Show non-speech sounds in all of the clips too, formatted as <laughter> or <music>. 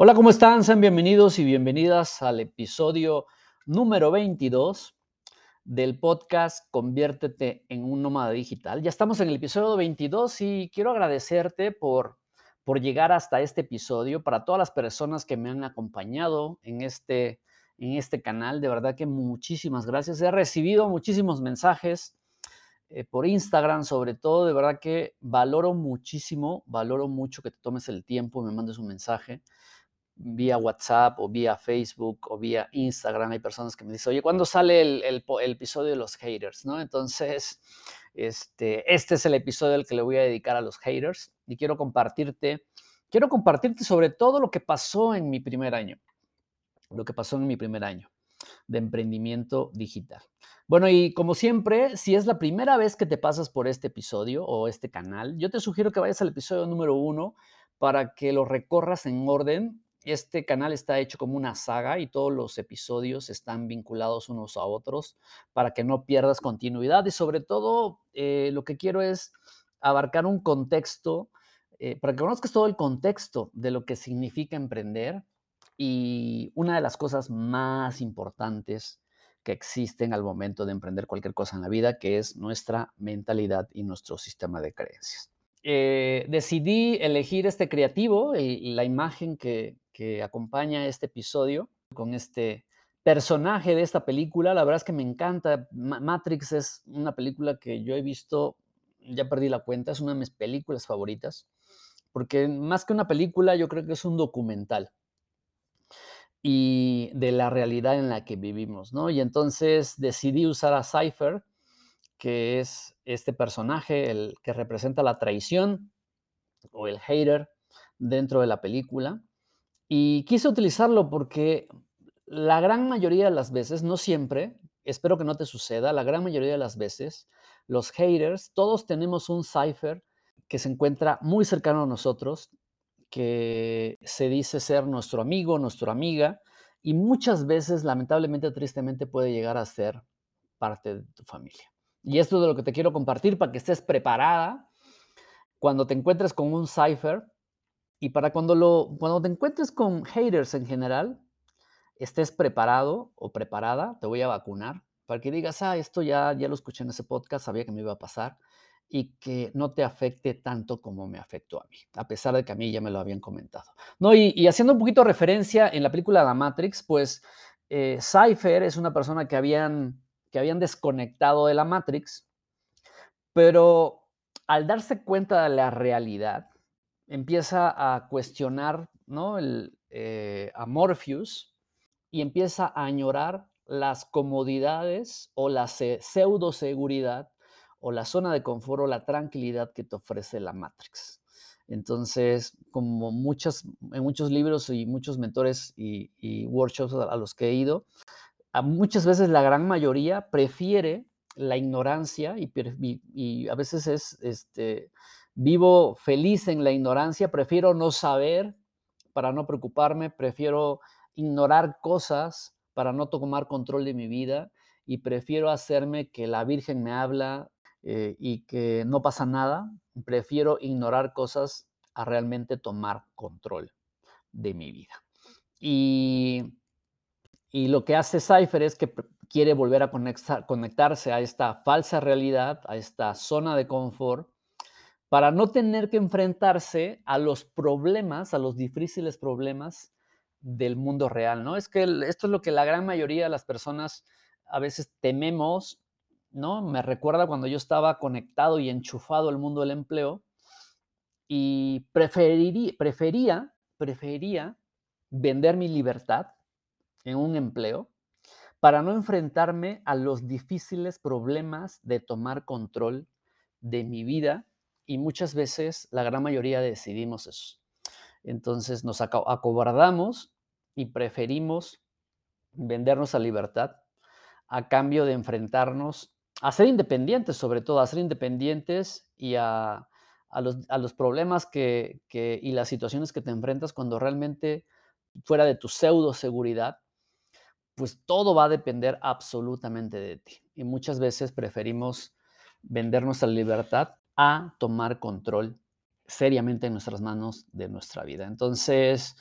Hola, ¿cómo están? Sean bienvenidos y bienvenidas al episodio número 22 del podcast Conviértete en un nómada digital. Ya estamos en el episodio 22 y quiero agradecerte por, por llegar hasta este episodio, para todas las personas que me han acompañado en este, en este canal. De verdad que muchísimas gracias. He recibido muchísimos mensajes eh, por Instagram, sobre todo. De verdad que valoro muchísimo, valoro mucho que te tomes el tiempo, me mandes un mensaje vía WhatsApp o vía Facebook o vía Instagram. Hay personas que me dicen, oye, ¿cuándo sale el, el, episodio de los haters? ¿no? Entonces, este, este es el episodio al que le voy a dedicar a los haters y quiero compartirte, quiero compartirte sobre todo lo que pasó en mi primer año, lo que pasó en mi primer año de emprendimiento digital. Bueno, y como siempre, si es la primera vez que te pasas por este episodio o este canal, yo te sugiero que vayas al episodio número uno para que lo recorras en orden este canal está hecho como una saga y todos los episodios están vinculados unos a otros para que no pierdas continuidad y sobre todo eh, lo que quiero es abarcar un contexto, eh, para que conozcas todo el contexto de lo que significa emprender y una de las cosas más importantes que existen al momento de emprender cualquier cosa en la vida, que es nuestra mentalidad y nuestro sistema de creencias. Eh, decidí elegir este creativo y la imagen que, que acompaña este episodio con este personaje de esta película. La verdad es que me encanta. Matrix es una película que yo he visto, ya perdí la cuenta, es una de mis películas favoritas, porque más que una película yo creo que es un documental y de la realidad en la que vivimos, ¿no? Y entonces decidí usar a Cypher, que es este personaje, el que representa la traición o el hater dentro de la película, y quise utilizarlo porque la gran mayoría de las veces, no siempre, espero que no te suceda, la gran mayoría de las veces, los haters, todos tenemos un cipher que se encuentra muy cercano a nosotros, que se dice ser nuestro amigo, nuestra amiga, y muchas veces, lamentablemente, tristemente, puede llegar a ser parte de tu familia. Y esto es de lo que te quiero compartir para que estés preparada cuando te encuentres con un cipher y para cuando, lo, cuando te encuentres con haters en general, estés preparado o preparada, te voy a vacunar, para que digas, ah, esto ya, ya lo escuché en ese podcast, sabía que me iba a pasar, y que no te afecte tanto como me afectó a mí, a pesar de que a mí ya me lo habían comentado. No, y, haciendo un poquito referencia en la película La Matrix, pues eh, Cypher es una persona que habían, que habían desconectado de la Matrix, pero al darse cuenta de la realidad, empieza a cuestionar ¿no? El, eh, a Morpheus y empieza a añorar las comodidades o la pseudo seguridad o la zona de confort o la tranquilidad que te ofrece la Matrix. Entonces, como muchas, en muchos libros y muchos mentores y, workshops a, los que he ido, muchas veces la gran mayoría prefiere la ignorancia y, y a veces es este, Vivo feliz en la ignorancia, prefiero no saber para no preocuparme, prefiero ignorar cosas para no tomar control de mi vida y prefiero hacerme que la Virgen me habla eh, y que no pasa nada, prefiero ignorar cosas a realmente tomar control de mi vida. Y, y lo que hace Cypher es que quiere volver a conectarse a esta falsa realidad, a esta zona de confort, para no tener que enfrentarse a los problemas, a los difíciles problemas del mundo real, ¿no? Es que esto es lo que la gran mayoría de las personas a veces tememos, ¿no? Me recuerda cuando yo estaba conectado y enchufado al mundo del empleo y preferiría, prefería, prefería vender mi libertad en un empleo para no enfrentarme a los difíciles problemas de tomar control de mi vida y muchas veces la gran mayoría decidimos eso. Entonces nos acobardamos y preferimos vendernos a libertad a cambio de enfrentarnos a ser independientes, sobre todo a ser independientes y a, los, problemas que, y las situaciones que te enfrentas cuando realmente fuera de tu pseudo seguridad, pues todo va a depender absolutamente de ti. Y muchas veces preferimos vendernos a libertad a tomar control seriamente en nuestras manos de nuestra vida. Entonces,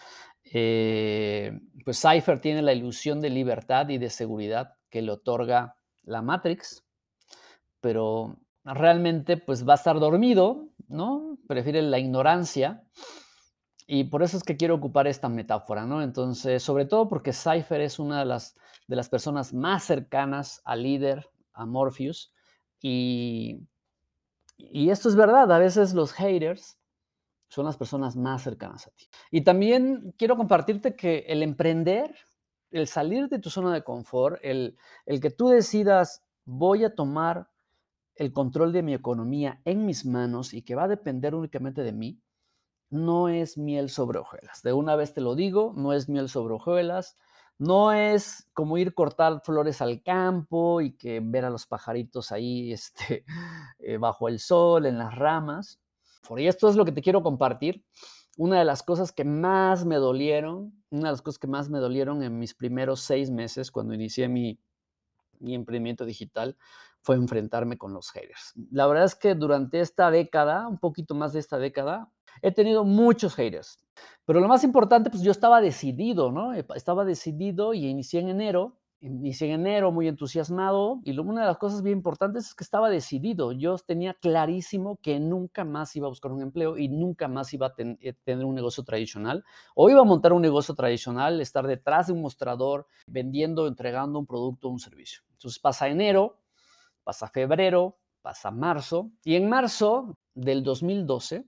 Eh, pues Cypher tiene la ilusión de libertad y de seguridad que le otorga la Matrix, pero realmente pues va a estar dormido, ¿no? Prefiere la ignorancia y por eso es que quiero ocupar esta metáfora, ¿no? Entonces, sobre todo porque Cypher es una de las, de las personas más cercanas al líder, a Morpheus, y, y esto es verdad, a veces los haters son las personas más cercanas a ti. Y también quiero compartirte que el emprender, el salir de tu zona de confort, el, el que tú decidas, voy a tomar el control de mi economía en mis manos y que va a depender únicamente de mí, no es miel sobre hojuelas. De una vez te lo digo, no es miel sobre hojuelas. No es como ir cortar flores al campo y que ver a los pajaritos ahí este, <laughs> eh, bajo el sol, en las ramas. Por esto es lo que te quiero compartir. Una de las cosas que más me dolieron, una de las cosas que más me dolieron en mis primeros seis meses cuando inicié mi, mi emprendimiento digital fue enfrentarme con los haters. La verdad es que durante esta década, un poquito más de esta década, he tenido muchos haters. Pero lo más importante, pues yo estaba decidido, ¿no? Estaba decidido y inicié en enero. Inicié en enero muy entusiasmado y una de las cosas bien importantes es que estaba decidido. Yo tenía clarísimo que nunca más iba a buscar un empleo y nunca más iba a eh, tener un negocio tradicional o iba a montar un negocio tradicional, estar detrás de un mostrador vendiendo, entregando un producto o un servicio. Entonces pasa enero, pasa febrero, pasa marzo y en marzo del 2012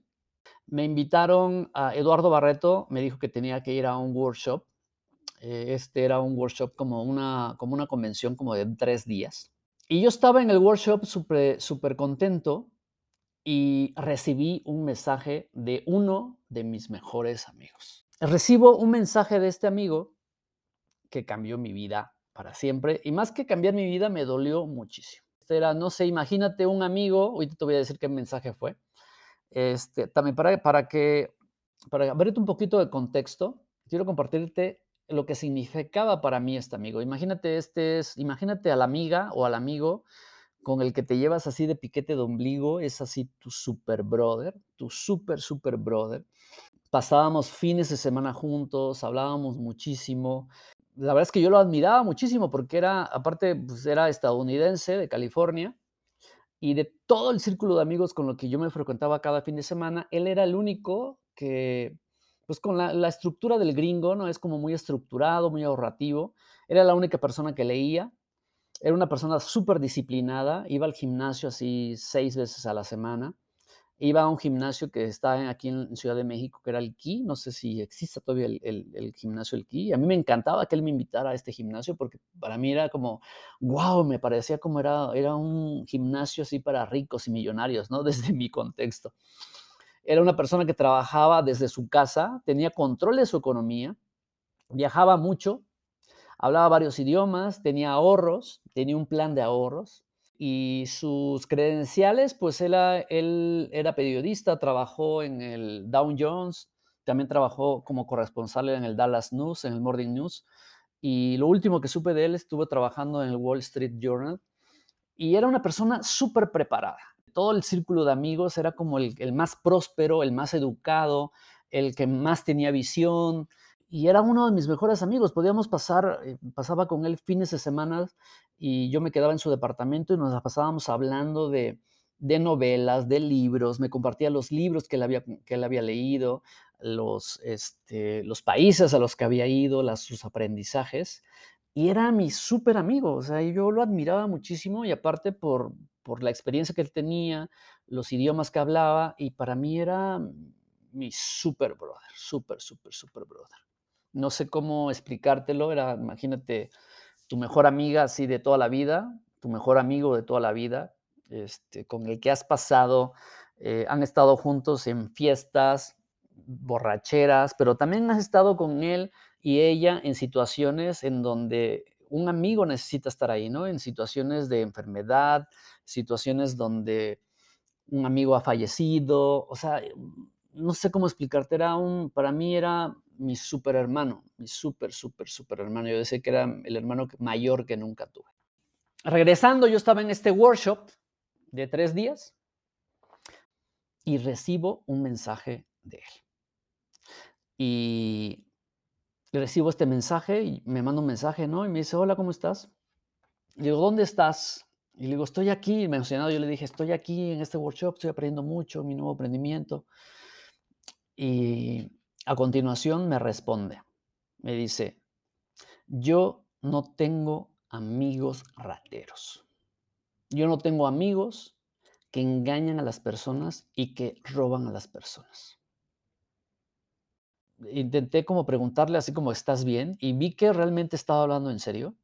me invitaron a Eduardo Barreto, me dijo que tenía que ir a un workshop. Eh, este era un workshop como una, como una convención como de tres días. Y yo estaba en el workshop súper super contento y recibí un mensaje de uno de mis mejores amigos. Recibo un mensaje de este amigo que cambió mi vida para siempre y más que cambiar mi vida me dolió muchísimo. Este era, no sé, imagínate un amigo, hoy te voy a decir qué mensaje fue este, también para, para que, para abrirte un poquito de contexto, quiero compartirte lo que significaba para mí este amigo. Imagínate, este es, imagínate a la amiga o al amigo con el que te llevas así de piquete de ombligo, es así tu super brother, tu super, super brother. Pasábamos fines de semana juntos, hablábamos muchísimo. La verdad es que yo lo admiraba muchísimo porque era, aparte, pues era estadounidense de California y de todo el círculo de amigos con lo que yo me frecuentaba cada fin de semana, él era el único que, pues con la, estructura del gringo, ¿no? Es como muy estructurado, muy ahorrativo. Era la única persona que leía. Era una persona súper disciplinada. Iba al gimnasio así seis veces a la semana iba a un gimnasio que está aquí en Ciudad de México, que era el Ki, no sé si existe todavía el, gimnasio El Ki. A mí me encantaba que él me invitara a este gimnasio porque para mí era como, wow, me parecía como era, era un gimnasio así para ricos y millonarios, ¿no? <laughs> Desde mi contexto. Era una persona que trabajaba desde su casa, tenía control de su economía, viajaba mucho, hablaba varios idiomas, tenía ahorros, tenía un plan de ahorros y sus credenciales, pues él, era periodista, trabajó en el Dow Jones, también trabajó como corresponsal en el Dallas News, en el Morning News, y lo último que supe de él, estuvo trabajando en el Wall Street Journal, y era una persona súper preparada. Todo el círculo de amigos era como el, el más próspero, el más educado, el que más tenía visión, y era uno de mis mejores amigos. Podíamos pasar, eh, pasaba con él fines de semana y yo me quedaba en su departamento y nos pasábamos hablando de, novelas, de libros, me compartía los libros que él había, que él había leído, los, este, los países a los que había ido, sus aprendizajes. Y era mi súper amigo, o sea, yo lo admiraba muchísimo y aparte por, por la experiencia que él tenía, los idiomas que hablaba, y para mí era mi súper brother, súper, súper, súper brother no sé cómo explicártelo, era, imagínate, tu mejor amiga así de toda la vida, tu mejor amigo de toda la vida, este, con el que has pasado, eh, han estado juntos en fiestas, borracheras, pero también has estado con él y ella en situaciones en donde un amigo necesita estar ahí, ¿no? En situaciones de enfermedad, situaciones donde un amigo ha fallecido, o sea, no sé cómo explicarte, era un, para mí era mi super hermano, mi super, super, super hermano. Yo decía que era el hermano mayor que nunca tuve. Regresando, yo estaba en este workshop de tres días y recibo un mensaje de él. Y recibo este mensaje y me manda un mensaje, ¿no? Y me dice, hola, ¿cómo estás? Y digo, ¿dónde estás? Y le digo, estoy aquí, mencionado, yo le dije, estoy aquí en este workshop, estoy aprendiendo mucho, mi nuevo emprendimiento. Y a continuación me responde, me dice, yo no tengo amigos rateros. Yo no tengo amigos que engañan a las personas y que roban a las personas. Intenté como preguntarle así como, ¿estás bien? Y vi que realmente estaba hablando en serio.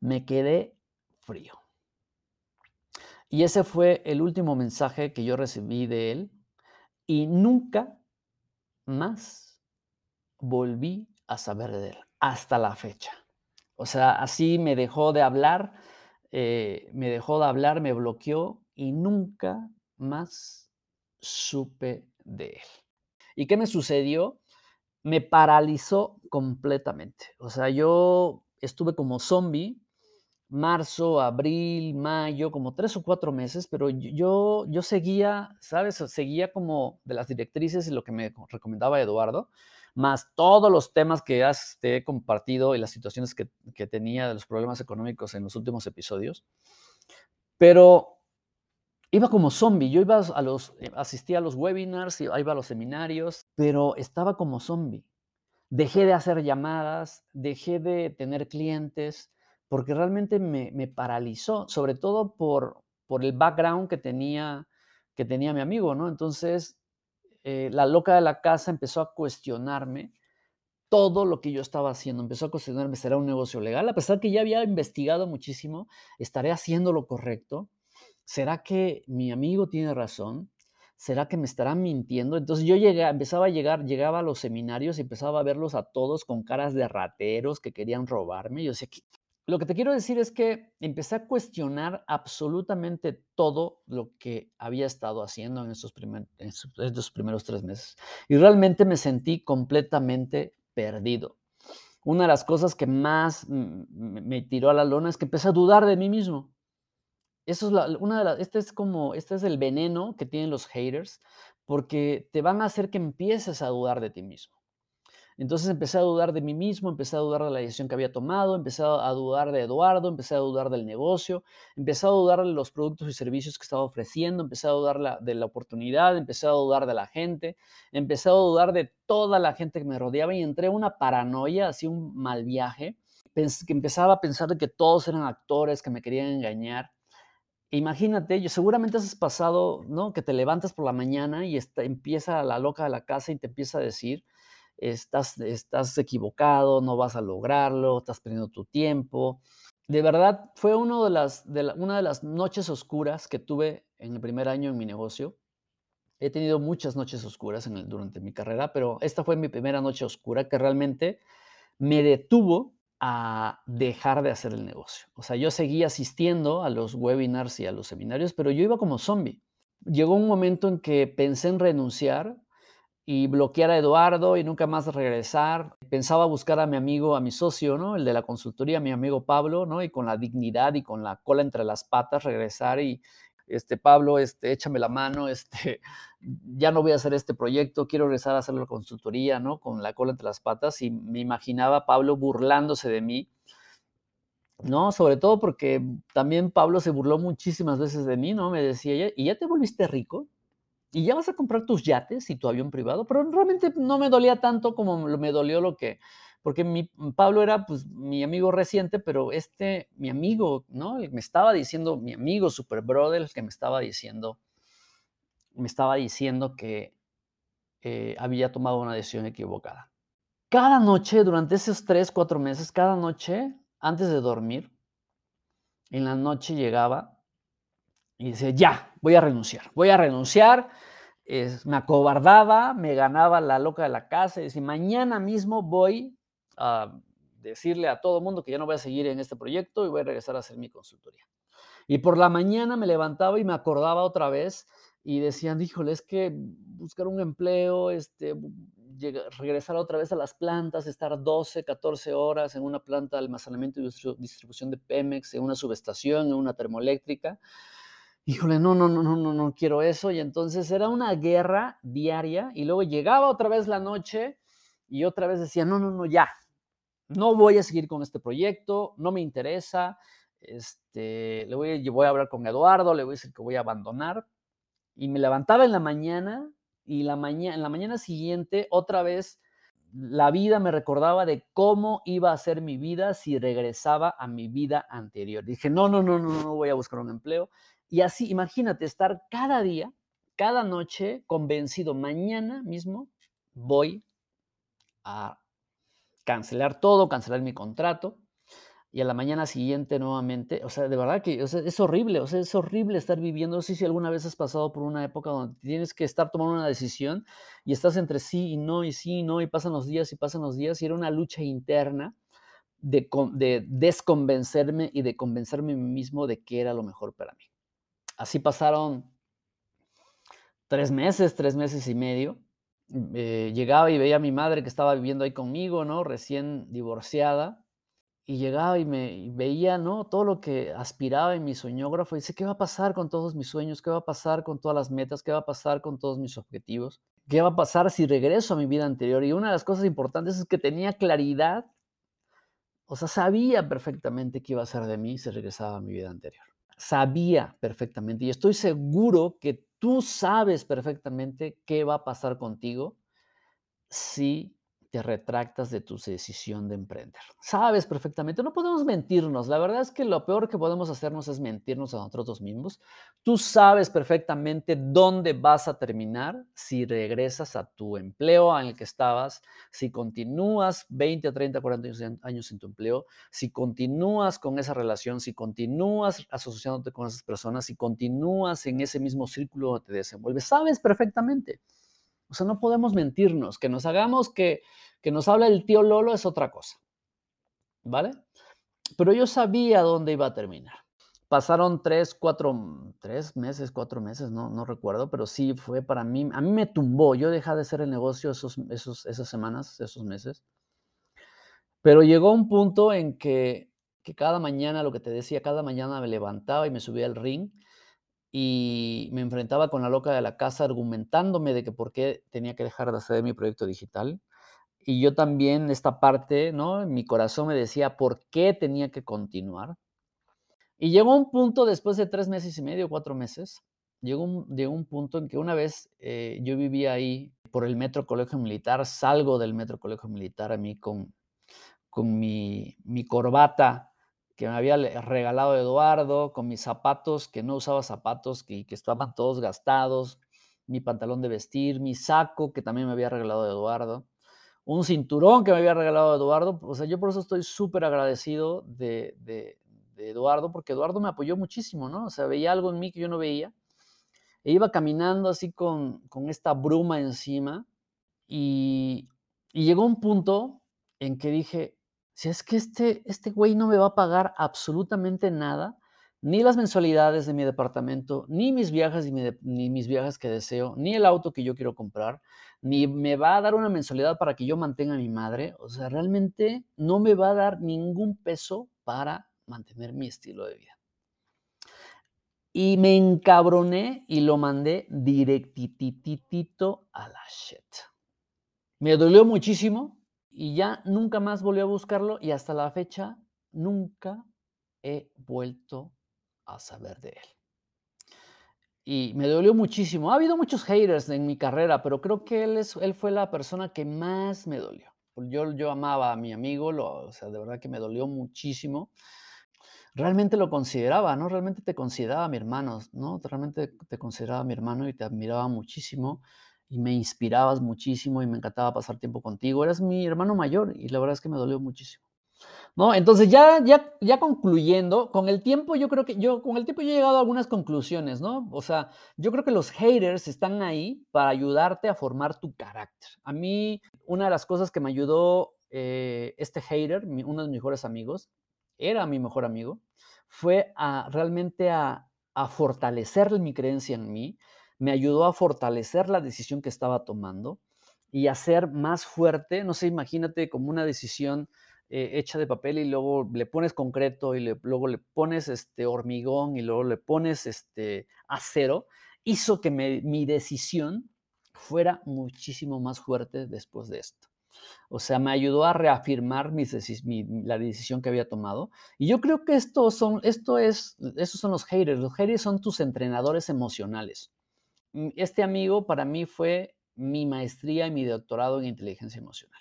Me quedé frío. Y ese fue el último mensaje que yo recibí de él y nunca más volví a saber de él hasta la fecha. O sea, así me dejó de hablar, eh, me dejó de hablar, me bloqueó y nunca más supe de él. ¿Y qué me sucedió? Me paralizó completamente. O sea, yo estuve como zombie marzo, abril, mayo, como tres o cuatro meses, pero yo, yo seguía, ¿sabes? Seguía como de las directrices y lo que me recomendaba Eduardo, más todos los temas que has, te he compartido y las situaciones que, que tenía de los problemas económicos en los últimos episodios. Pero iba como zombie, yo iba a los, eh, asistía a los webinars, iba a los seminarios, pero estaba como zombie. Dejé de hacer llamadas, dejé de tener clientes, porque realmente me, paralizó, sobre todo por, por el background que tenía, que tenía mi amigo, ¿no? Entonces, eh, la loca de la casa empezó a cuestionarme todo lo que yo estaba haciendo, empezó a cuestionarme, ¿será un negocio legal? A pesar que ya había investigado muchísimo, ¿estaré haciendo lo correcto? ¿Será que mi amigo tiene razón? ¿Será que me estará mintiendo? Entonces yo llegué, empezaba a llegar, llegaba a los seminarios y empezaba a verlos a todos con caras de rateros que querían robarme. Yo decía, lo que te quiero decir es que empecé a cuestionar absolutamente todo lo que había estado haciendo en estos, primeros tres meses. Y realmente me sentí completamente perdido. Una de las cosas que más me tiró a la lona es que empecé a dudar de mí mismo. Eso es una de las, este es como, este es el veneno que tienen los haters, porque te van a hacer que empieces a dudar de ti mismo. Entonces empecé a dudar de mí mismo, empecé a dudar de la decisión que había tomado, empecé a dudar de Eduardo, empecé a dudar del negocio, empecé a dudar de los productos y servicios que estaba ofreciendo, empecé a dudar de la oportunidad, empecé a dudar de la gente, empecé a dudar de toda la gente que me rodeaba y entré a una paranoia, así un mal viaje, que empezaba a pensar de que todos eran actores, que me querían engañar. Imagínate, yo seguramente has pasado, ¿no? Que te levantas por la mañana y empieza la loca de la casa y te empieza a decir, estás, estás equivocado, no vas a lograrlo, estás perdiendo tu tiempo. De verdad, fue uno de las, una de las noches oscuras que tuve en el primer año en mi negocio. He tenido muchas noches oscuras durante mi carrera, pero esta fue mi primera noche oscura que realmente me detuvo a dejar de hacer el negocio. O sea, yo seguía asistiendo a los webinars y a los seminarios, pero yo iba como zombie. Llegó un momento en que pensé en renunciar y bloquear a Eduardo y nunca más regresar. Pensaba buscar a mi amigo, a mi socio, ¿no? El de la consultoría, mi amigo Pablo, ¿no? Y con la dignidad y con la cola entre las patas regresar y, este, Pablo, este, échame la mano, <laughs> este, ya no voy a hacer este proyecto, quiero regresar a hacer la consultoría, ¿no? Con la cola entre las patas y me imaginaba Pablo burlándose de mí, ¿no? Sobre todo porque también Pablo se burló muchísimas veces de mí, ¿no? Me decía, ¿y ya te volviste rico? Y ya vas a comprar tus yates y tu avión privado, pero realmente no me dolía tanto como me dolió lo que, porque mi, mm, Pablo era pues mi amigo reciente, pero este, mi amigo, ¿no? Me estaba diciendo, mi amigo Super Brother, que me estaba diciendo, me estaba diciendo que eh, había tomado una decisión equivocada. Cada noche, durante esos tres, cuatro meses, cada noche, antes de dormir, en la noche llegaba y decía, ya, voy a renunciar, voy a renunciar. me acobardaba, me ganaba la loca de la casa y decía, mañana mismo voy a decirle a todo mundo que ya no voy a seguir en este proyecto y voy a regresar a hacer mi consultoría. Y por la mañana me levantaba y me acordaba otra vez y decían, híjole, es que buscar un empleo, este, regresar otra vez a las plantas, estar 12, 14 horas en una planta de almacenamiento y distribución de Pemex, en una subestación, en una termoeléctrica híjole, no, no, no, no, no, no quiero eso. Y entonces era una guerra diaria y luego llegaba otra vez la noche y otra vez decía, no, no, no, ya, no voy a seguir con este proyecto, no me interesa, este, le voy, voy a hablar con Eduardo, le voy a decir que voy a abandonar. Y me levantaba en la mañana y la mañana, en la mañana siguiente otra vez la vida me recordaba de cómo iba a ser mi vida si regresaba a mi vida anterior. Dije, no, no, no, no, no voy a buscar un empleo. Y así, imagínate estar cada día, cada noche convencido, mañana mismo voy a cancelar todo, cancelar mi contrato y a la mañana siguiente nuevamente, o sea, de verdad que es horrible, o sea, es horrible estar viviendo, no sé si alguna vez has pasado por una época donde tienes que estar tomando una decisión y estás entre sí y no, y sí y no, y pasan los días y pasan los días, y era una lucha interna de, de desconvencerme y de convencerme mismo de que era lo mejor para mí. Así pasaron tres meses, tres meses y medio. Eh, llegaba y veía a mi madre que estaba viviendo ahí conmigo, ¿no? Recién divorciada y llegaba y me veía, ¿no? Todo lo que aspiraba en mi soñógrafo y dice, ¿qué va a pasar con todos mis sueños? ¿Qué va a pasar con todas las metas? ¿Qué va a pasar con todos mis objetivos? ¿Qué va a pasar si regreso a mi vida anterior? Y una de las cosas importantes es que tenía claridad, o sea, sabía perfectamente qué iba a ser de mí si regresaba a mi vida anterior. Sabía perfectamente y estoy seguro que tú sabes perfectamente qué va a pasar contigo si retractas de tu decisión de emprender. Sabes perfectamente, no podemos mentirnos. La verdad es que lo peor que podemos hacernos es mentirnos a nosotros mismos. Tú sabes perfectamente dónde vas a terminar si regresas a tu empleo en el que estabas, si continúas 20, 30, 40 años en tu empleo, si continúas con esa relación, si continúas asociándote con esas personas, si continúas en ese mismo círculo te desenvuelves. Sabes perfectamente. O sea, no podemos mentirnos. Que nos hagamos que, que nos habla el tío Lolo es otra cosa. ¿Vale? Pero yo sabía dónde iba a terminar. Pasaron tres, cuatro, tres meses, cuatro meses, no, no recuerdo, pero sí fue para mí, a mí me tumbó. Yo dejé de hacer el negocio esos, esos, esas semanas, esos meses. Pero llegó un punto en que, que cada mañana, lo que te decía, cada mañana me levantaba y me subía al ring y me enfrentaba con la loca de la casa argumentándome de que por qué tenía que dejar de hacer mi proyecto digital. Y yo también, esta parte, ¿no? Mi corazón me decía por qué tenía que continuar. Y llegó un punto después de tres meses y medio, cuatro meses, llegó un, un punto en que una vez eh, yo vivía ahí por el Metro Colegio Militar, salgo del Metro Colegio Militar a mí con, con mi corbata que me había regalado Eduardo, con mis zapatos, que no usaba zapatos, que, que estaban todos gastados, mi pantalón de vestir, mi saco, que también me había regalado Eduardo, un cinturón que me había regalado Eduardo. O sea, yo por eso estoy súper agradecido de, de, Eduardo, porque Eduardo me apoyó muchísimo, ¿no? O sea, veía algo en mí que yo no veía. E iba caminando así con, con esta bruma encima y, y llegó un punto en que dije, si es que este, este güey no me va a pagar absolutamente nada, ni las mensualidades de mi departamento, ni mis viajes, ni, mis viajes que deseo, ni el auto que yo quiero comprar, ni me va a dar una mensualidad para que yo mantenga a mi madre. O sea, realmente no me va a dar ningún peso para mantener mi estilo de vida. Y me encabroné y lo mandé directititito a la shit. Me dolió muchísimo, y ya nunca más volví a buscarlo y hasta la fecha nunca he vuelto a saber de él. Y me dolió muchísimo. Ha habido muchos haters en mi carrera, pero creo que él, es, él fue la persona que más me dolió. Yo, yo amaba a mi amigo, lo, o sea, de verdad que me dolió muchísimo. Realmente lo consideraba, ¿no? Realmente te consideraba mi hermano, ¿no? Realmente te consideraba mi hermano y te admiraba muchísimo y me inspirabas muchísimo y me encantaba pasar tiempo contigo. Eras mi hermano mayor y la verdad es que me dolió muchísimo. ¿No? Entonces ya, ya, ya concluyendo, con el tiempo yo creo que yo, con el tiempo yo he llegado a algunas conclusiones, ¿no? O sea, yo creo que los haters están ahí para ayudarte a formar tu carácter. A mí, una de las cosas que me ayudó eh, este hater, uno de mis mejores amigos, era mi mejor amigo, fue a realmente a, a fortalecer mi creencia en mí, me ayudó a fortalecer la decisión que estaba tomando y a ser más fuerte. No sé, imagínate como una decisión eh, hecha de papel y luego le pones concreto y luego le pones este hormigón y luego le pones este acero, hizo que mi decisión fuera muchísimo más fuerte después de esto. O sea, me ayudó a reafirmar la decisión que había tomado. Y yo creo que esto son, esto es, esos son los haters. Los haters son tus entrenadores emocionales. Este amigo para mí fue mi maestría y mi doctorado en inteligencia emocional.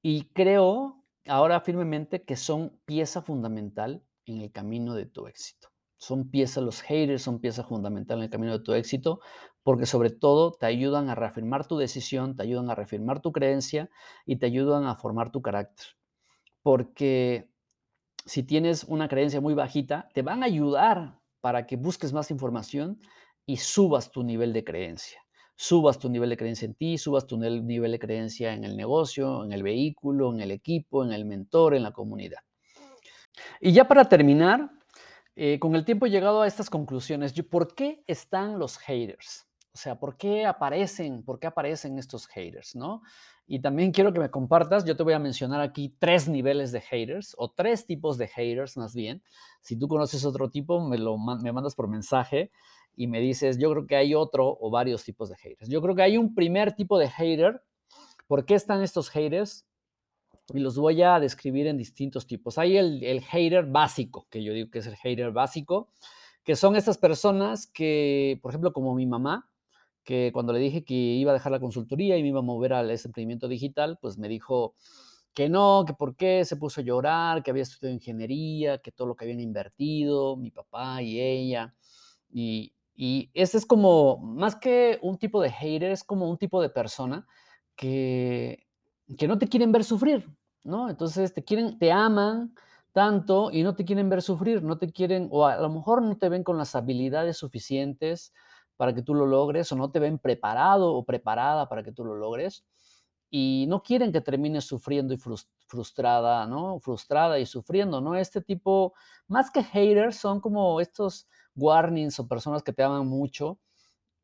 Y creo ahora firmemente que son pieza fundamental en el camino de tu éxito. Son pieza, los haters son pieza fundamental en el camino de tu éxito, porque sobre todo te ayudan a reafirmar tu decisión, te ayudan a reafirmar tu creencia y te ayudan a formar tu carácter. Porque si tienes una creencia muy bajita, te van a ayudar para que busques más información y subas tu nivel de creencia. Subas tu nivel de creencia en ti, subas tu nivel de creencia en el negocio, en el vehículo, en el equipo, en el mentor, en la comunidad. Y ya para terminar, eh, con el tiempo he llegado a estas conclusiones. ¿Por qué están los haters? O sea, ¿por qué aparecen, por qué aparecen estos haters, no? Y también quiero que me compartas, yo te voy a mencionar aquí tres niveles de haters o tres tipos de haters más bien. Si tú conoces otro tipo, me lo me mandas por mensaje y me dices, yo creo que hay otro o varios tipos de haters. Yo creo que hay un primer tipo de hater. ¿Por qué están estos haters? Y los voy a describir en distintos tipos. Hay el, el hater básico, que yo digo que es el hater básico, que son estas personas que, por ejemplo, como mi mamá, que cuando le dije que iba a dejar la consultoría y me iba a mover al emprendimiento digital, pues me dijo que no, que por qué, se puso a llorar, que había estudiado ingeniería, que todo lo que habían invertido, mi papá y ella. Y, y ese es como, más que un tipo de hater, es como un tipo de persona que, que no te quieren ver sufrir, ¿no? Entonces te quieren, te aman tanto y no te quieren ver sufrir, no te quieren, o a lo mejor no te ven con las habilidades suficientes para que tú lo logres, o no te ven preparado o preparada para que tú lo logres, y no quieren que termines sufriendo y frustrada, ¿no? Frustrada y sufriendo, ¿no? Este tipo, más que haters, son como estos warnings o personas que te aman mucho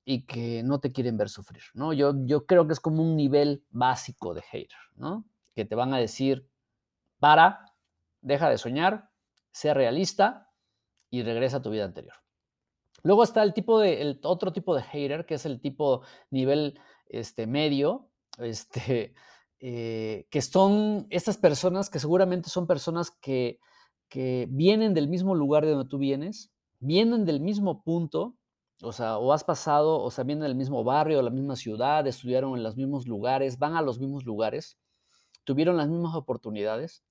y que no te quieren ver sufrir, ¿no? Yo, yo creo que es como un nivel básico de hater, ¿no? Que te van a decir, para, deja de soñar, sé realista y regresa a tu vida anterior. Luego está el tipo de, el otro tipo de hater, que es el tipo nivel este, medio, <laughs> este, eh, que son estas personas que seguramente son personas que, que vienen del mismo lugar de donde tú vienes, vienen del mismo punto, o sea, o has pasado, o sea, vienen del mismo barrio, la misma ciudad, estudiaron en los mismos lugares, van a los mismos lugares, tuvieron las mismas oportunidades,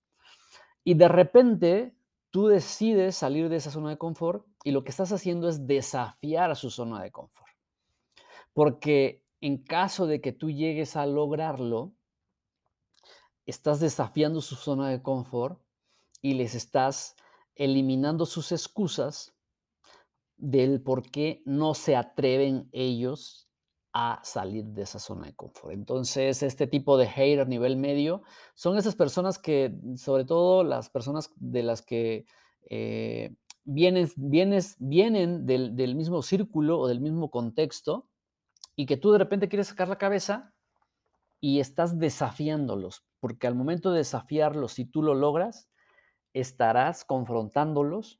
y de repente tú decides salir de esa zona de confort y lo que estás haciendo es desafiar a su zona de confort. Porque en caso de que tú llegues a lograrlo, estás desafiando su zona de confort y les estás eliminando sus excusas del por qué no se atreven ellos a salir de esa zona de confort. Entonces, este tipo de hater a nivel medio son esas personas que, sobre todo las personas de las que eh, vienen, vienen del, del mismo círculo o del mismo contexto y que tú de repente quieres sacar la cabeza y estás desafiándolos, porque al momento de desafiarlos, si tú lo logras, estarás confrontándolos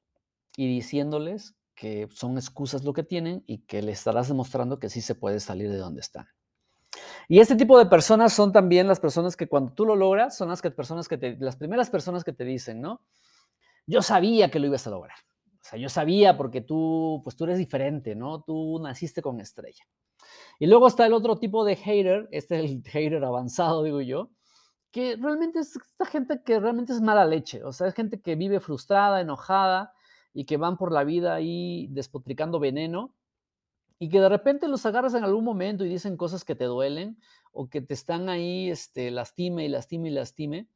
y diciéndoles que son excusas lo que tienen y que le estarás demostrando que sí se puede salir de donde están. Y este tipo de personas son también las personas que cuando tú lo logras, son las, personas que las primeras personas que te dicen, ¿no? Yo sabía que lo ibas a lograr. O sea, yo sabía porque tú, pues tú eres diferente, ¿no? Tú naciste con estrella. Y luego está el otro tipo de hater, este es el <laughs> hater avanzado, digo yo, que realmente es esta gente que realmente es mala leche. O sea, es gente que vive frustrada, enojada, y que van por la vida ahí despotricando veneno y que de repente los agarras en algún momento y dicen cosas que te duelen o que te están ahí, este, lastime y lastime y lastime.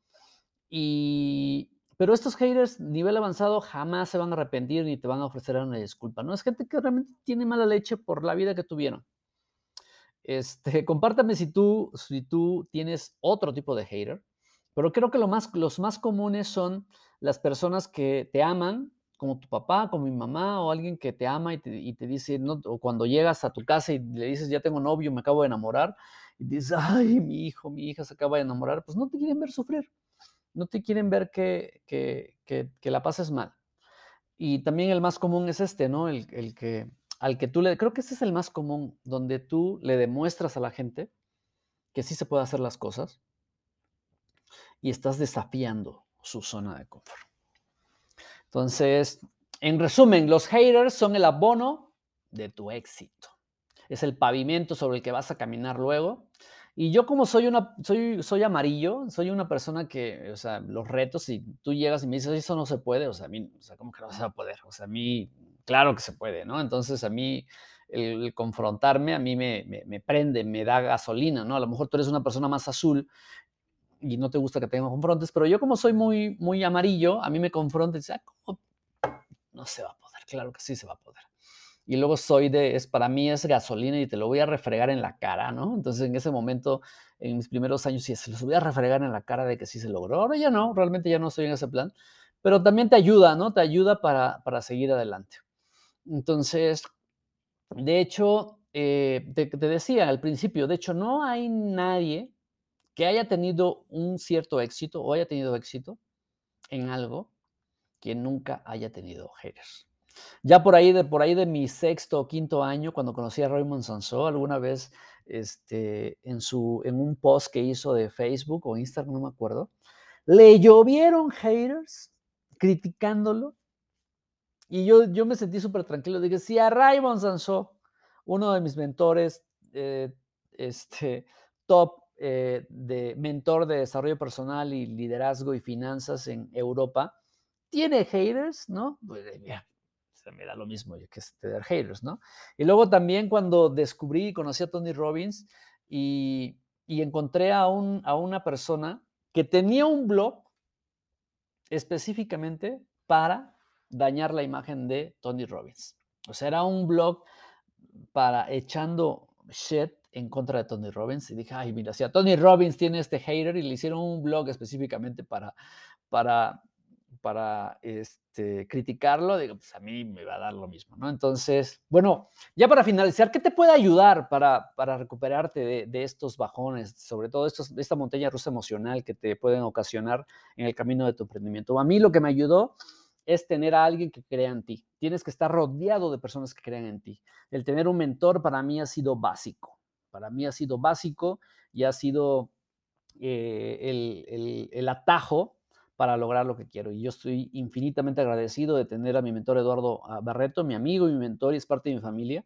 Y, pero estos haters nivel avanzado jamás se van a arrepentir ni te van a ofrecer una disculpa. No es gente que realmente tiene mala leche por la vida que tuvieron. Este, compártame si tú, si tú tienes otro tipo de hater, pero creo que lo más, los más comunes son las personas que te aman, como tu papá, como mi mamá o alguien que te ama y te, dice, no, o cuando llegas a tu casa y le dices, ya tengo novio, me acabo de enamorar, y dices, <laughs> ay, mi hijo, mi hija se acaba de enamorar, pues no te quieren ver sufrir, no te quieren ver que, que, que, la pases mal. Y también el más común es este, ¿no? El, el, que, al que tú le, creo que ese es el más común, donde tú le demuestras a la gente que sí se puede hacer las cosas, y estás desafiando su zona de confort. Entonces, en resumen, los haters son el abono de tu éxito. Es el pavimento sobre el que vas a caminar luego. Y yo como soy una, soy, soy amarillo, soy una persona que, o sea, los retos, si tú llegas y me dices, eso no se puede, o sea, a mí, o sea, ¿cómo que no se va a poder? O sea, a mí, claro que se puede, ¿no? Entonces, a mí, el, confrontarme, a mí me, me, prende, me da gasolina, ¿no? A lo mejor tú eres una persona más azul y no te gusta que tenga confrontes, pero yo como soy muy, muy amarillo, a mí me confronta ah, ¿cómo? No se va a poder, claro que sí se va a poder. Y luego soy de, es para mí es gasolina y te lo voy a refregar en la cara, ¿no? Entonces en ese momento, en mis primeros años, sí, se los voy a refregar en la cara de que sí se logró. Ahora ya no, realmente ya no estoy en ese plan, pero también te ayuda, ¿no? Te ayuda para, para seguir adelante. Entonces, de hecho, eh, te, te decía al principio, de hecho, no hay nadie que haya tenido un cierto éxito o haya tenido éxito en algo que nunca haya tenido haters. Ya por ahí de, por ahí de mi sexto o quinto año, cuando conocí a Raymond Sansó, alguna vez este, en, su, en un post que hizo de Facebook o Instagram, no me acuerdo, le llovieron haters criticándolo. Y yo, yo me sentí súper tranquilo. Dije, si a Raymond Sansó, uno de mis mentores, eh, este, top eh, de mentor de desarrollo personal y liderazgo y finanzas en Europa, tiene haters, ¿no? Pues ya, se me da lo mismo que tener haters, ¿no? Y luego también cuando descubrí y conocí a Tony Robbins y, y encontré a, un, a una persona que tenía un blog específicamente para dañar la imagen de Tony Robbins. O sea, era un blog para echando shit en contra de Tony Robbins y dije, ay, mira, si a Tony Robbins tiene este hater y le hicieron un blog específicamente para, para, para este, criticarlo, digo, pues a mí me va a dar lo mismo, ¿no? Entonces, bueno, ya para finalizar, ¿qué te puede ayudar para, para recuperarte de, de, estos bajones, sobre todo estos, esta montaña rusa emocional que te pueden ocasionar en el camino de tu emprendimiento? A mí lo que me ayudó es tener a alguien que crea en ti. Tienes que estar rodeado de personas que crean en ti. El tener un mentor para mí ha sido básico. Para mí ha sido básico y ha sido eh, el, atajo para lograr lo que quiero. Y yo estoy infinitamente agradecido de tener a mi mentor Eduardo ah, Barreto, mi amigo y mi mentor y es parte de mi familia.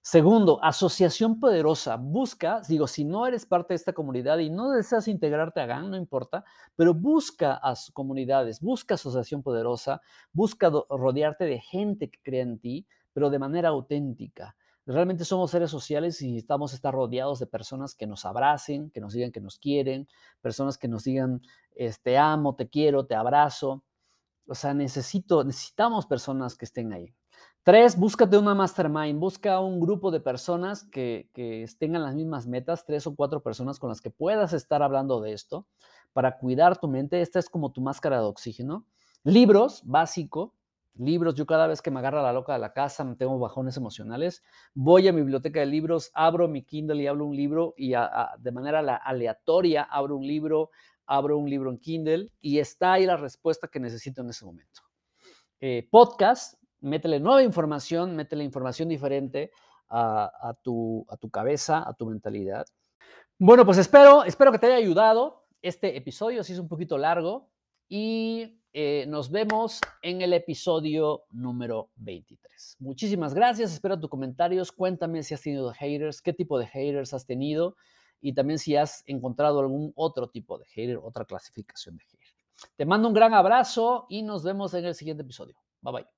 Segundo, asociación poderosa. Busca, digo, si no eres parte de esta comunidad y no deseas integrarte a GAN, no importa, pero busca a comunidades, busca asociación poderosa, busca rodearte de gente que crea en ti, pero de manera auténtica. Realmente somos seres sociales y necesitamos estar rodeados de personas que nos abracen, que nos digan que nos quieren, personas que nos digan, te amo, te quiero, te abrazo. O sea, necesito, necesitamos personas que estén ahí. Tres, búscate una mastermind, busca un grupo de personas que, que tengan las mismas metas, tres o cuatro personas con las que puedas estar hablando de esto para cuidar tu mente. Esta es como tu máscara de oxígeno. Libros, básico, libros. Yo cada vez que me agarra la loca de la casa, me tengo bajones emocionales, voy a mi biblioteca de libros, abro mi Kindle y abro un libro y de manera aleatoria abro un libro, abro un libro en Kindle y está ahí la respuesta que necesito en ese momento. Eh, podcast, métele nueva información, métele información diferente a, tu, a tu cabeza, a tu mentalidad. Bueno, pues espero, espero que te haya ayudado. Este episodio sí es un poquito largo y eh, nos vemos en el episodio número 23. Muchísimas gracias, espero tus comentarios, cuéntame si has tenido haters, qué tipo de haters has tenido y también si has encontrado algún otro tipo de hater, otra clasificación de hater. Te mando un gran abrazo y nos vemos en el siguiente episodio. Bye bye.